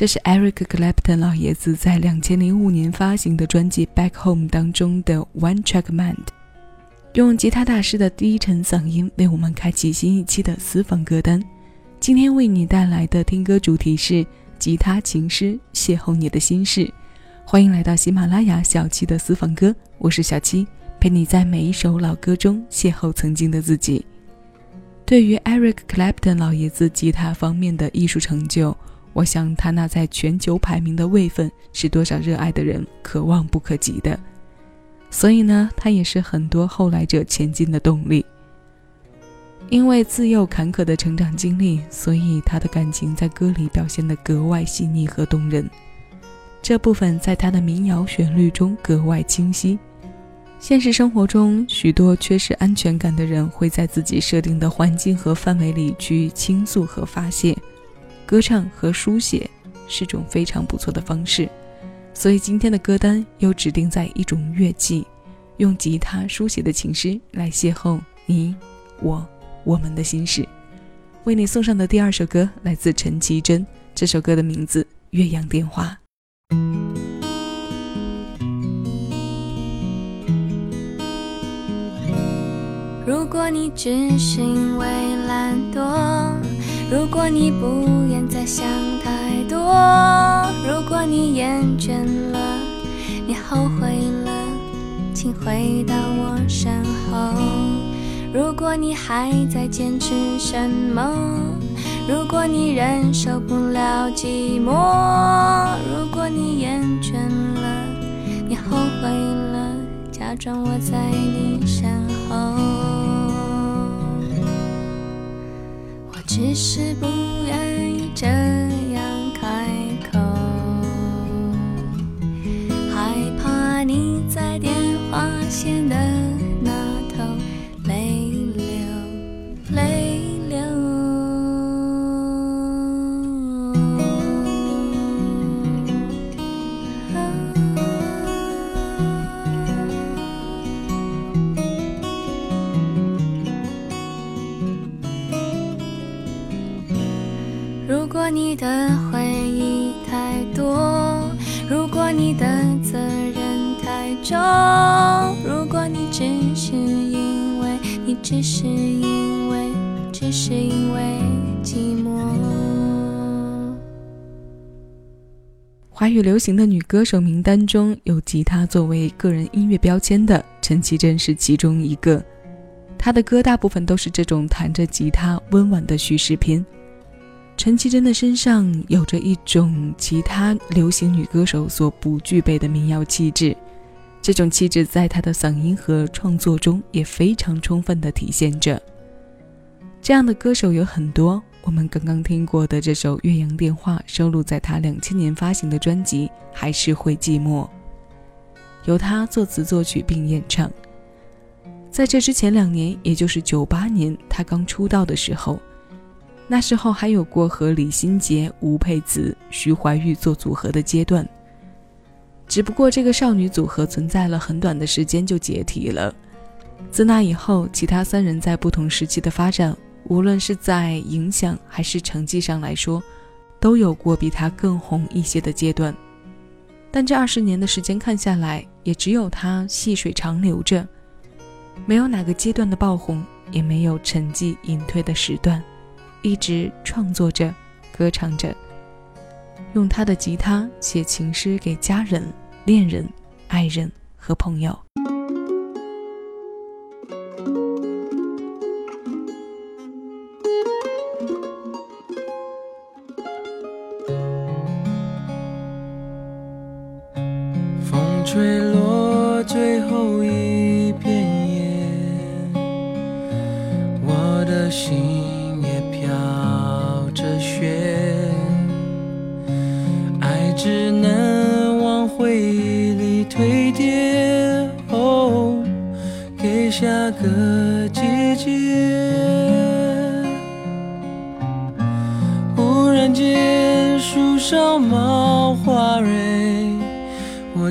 这是 Eric Clapton 老爷子在两千零五年发行的专辑《Back Home》当中的 One Track Mind，用吉他大师的低沉嗓音为我们开启新一期的私房歌单。今天为你带来的听歌主题是吉他情诗，邂逅你的心事。欢迎来到喜马拉雅小七的私房歌，我是小七，陪你在每一首老歌中邂逅曾经的自己。对于 Eric Clapton 老爷子吉他方面的艺术成就，我想他那在全球排名的位分是多少热爱的人可望不可及的。所以呢，他也是很多后来者前进的动力。因为自幼坎坷的成长经历，所以他的感情在歌里表现得格外细腻和动人。这部分在他的民谣旋律中格外清晰。现实生活中，许多缺失安全感的人会在自己设定的环境和范围里去倾诉和发泄，歌唱和书写是种非常不错的方式。所以今天的歌单又指定在一种乐器，用吉他书写的情诗来邂逅你、我、我们的心事。为你送上的第二首歌来自陈绮贞，这首歌的名字《岳阳电话》。如果你只是因为懒惰，如果你不愿再想太多，如果你厌倦了，你后悔了，请回到我身后。如果你还在坚持什么，如果你忍受不了寂寞，如果你厌倦了，你后悔了，假装我在你身后。只是不你的回忆太多，如果你的责任太重，如果你只是因为你只是因为只是因为寂寞。华语流行的女歌手名单中有吉他作为个人音乐标签的陈绮贞是其中一个，她的歌大部分都是这种弹着吉他温婉的叙事篇。陈绮贞的身上有着一种其他流行女歌手所不具备的民谣气质，这种气质在她的嗓音和创作中也非常充分地体现着。这样的歌手有很多，我们刚刚听过的这首《岳阳电话》收录在她两千年发行的专辑《还是会寂寞》，由她作词作曲并演唱。在这之前两年，也就是九八年，她刚出道的时候。那时候还有过和李心洁、吴佩慈、徐怀钰做组合的阶段，只不过这个少女组合存在了很短的时间就解体了。自那以后，其他三人在不同时期的发展，无论是在影响还是成绩上来说，都有过比她更红一些的阶段。但这二十年的时间看下来，也只有她细水长流着，没有哪个阶段的爆红，也没有沉寂隐退的时段。一直创作着，歌唱着，用他的吉他写情诗给家人、恋人、爱人和朋友。风吹落最后一片叶，我的心。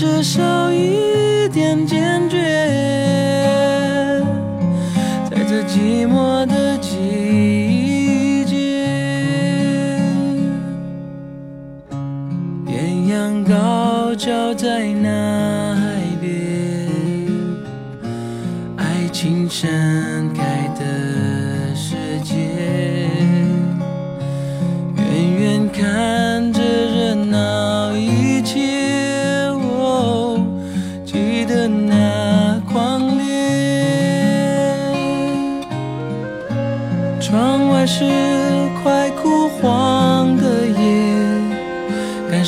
至，少一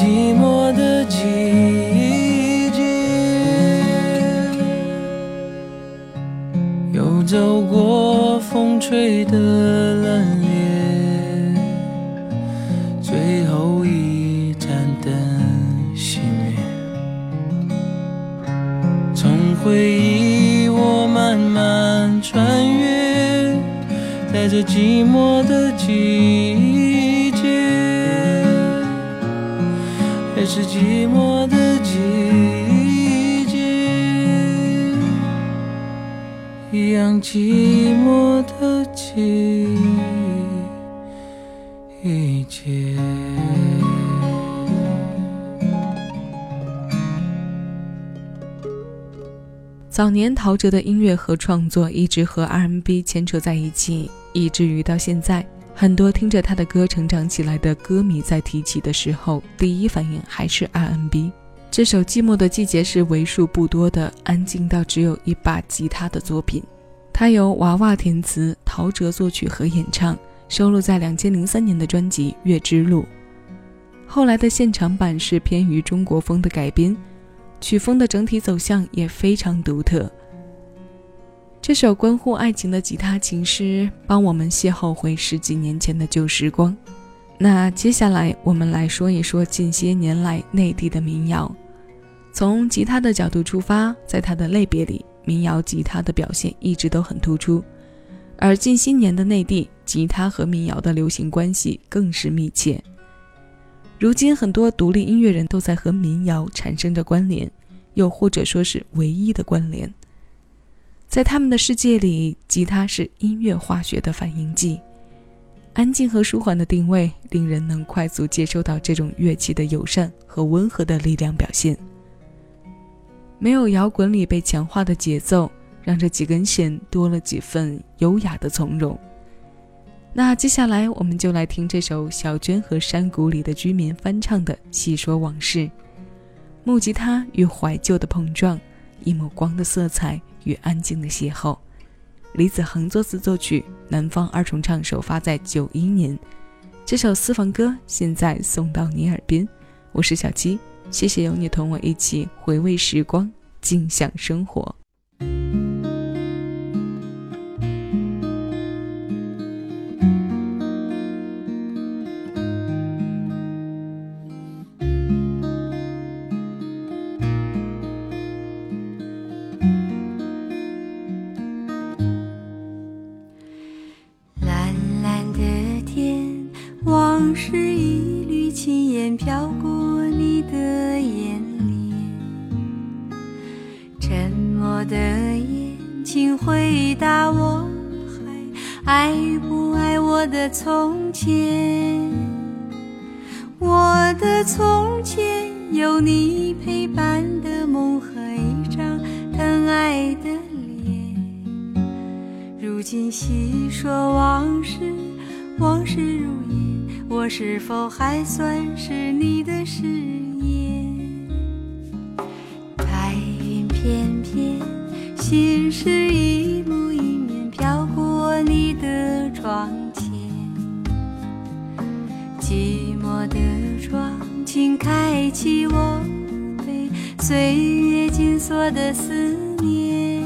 寂寞的季节，又走过风吹的寂寞的季节。早年陶喆的音乐和创作一直和 R&B 牵扯在一起，以至于到现在，很多听着他的歌成长起来的歌迷在提起的时候，第一反应还是 R&B。这首《寂寞的季节》是为数不多的安静到只有一把吉他的作品，它由娃娃填词，陶喆作曲和演唱，收录在2003年的专辑《月之路》。后来的现场版是偏于中国风的改编。曲风的整体走向也非常独特。这首关乎爱情的吉他情诗，帮我们邂逅回十几年前的旧时光。那接下来我们来说一说近些年来内地的民谣。从吉他的角度出发，在它的类别里，民谣吉他的表现一直都很突出。而近些年的内地，吉他和民谣的流行关系更是密切。如今，很多独立音乐人都在和民谣产生着关联，又或者说是唯一的关联。在他们的世界里，吉他是音乐化学的反应剂，安静和舒缓的定位，令人能快速接收到这种乐器的友善和温和的力量表现。没有摇滚里被强化的节奏，让这几根弦多了几分优雅的从容。那接下来我们就来听这首小娟和山谷里的居民翻唱的《细说往事》，木吉他与怀旧的碰撞，一抹光的色彩与安静的邂逅。李子恒作词作曲，南方二重唱首发在九一年。这首私房歌现在送到你耳边，我是小七，谢谢有你同我一起回味时光，静享生活。蓝蓝的天，往事一缕轻烟飘过我的眼，睛回答我，还爱不爱我的从前？我的从前有你陪伴的梦和一张疼爱的脸。如今细说往事，往事如烟，我是否还算是你的誓片，心事一幕一面飘过你的窗前。寂寞的窗，请开启我被岁月紧锁的思念。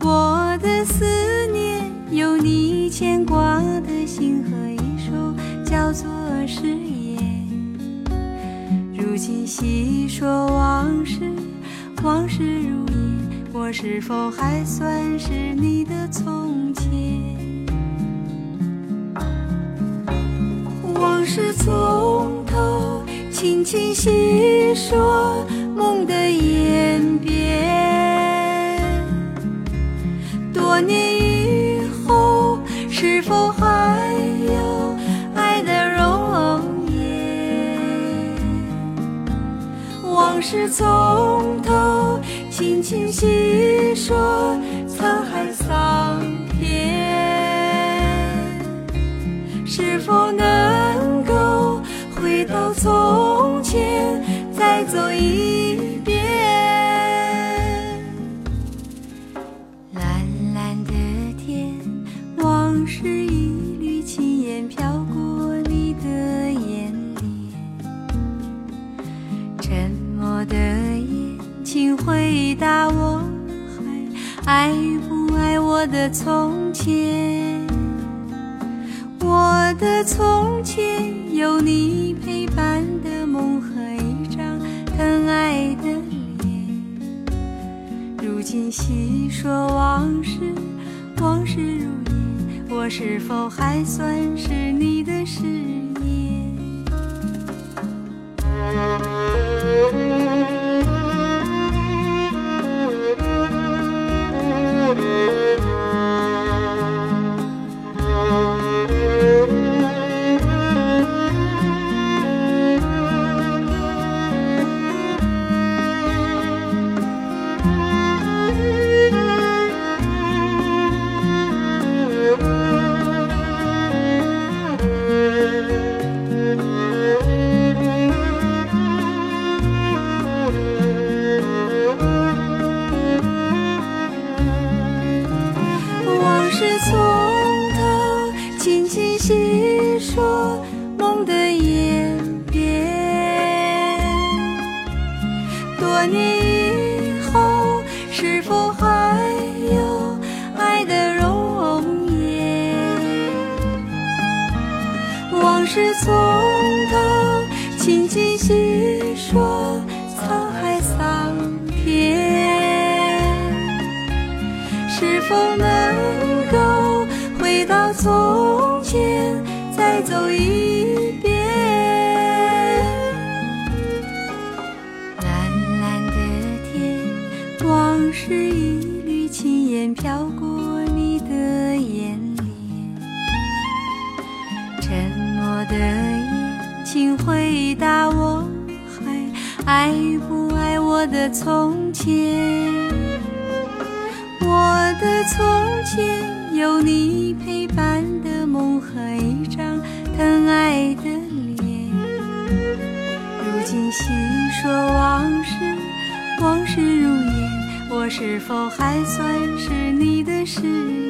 我的思念有你牵挂的心和一首叫做誓言。如今细说往事，往事如烟，我是否还算是你的从前？往事从头，轻轻细说梦的演变。多年以后，是否是从头，轻轻细说沧海桑田。是否能够回到从前，再走一是否还算是你的誓言？到从前，再走一遍？蓝蓝的天，往事一缕轻烟飘过你的眼帘。沉默的夜，请回答我，还爱不爱我的从前？我的从前有你陪伴的梦和一张疼爱的脸。如今细说往事，往事如烟，我是否还算是你的誓言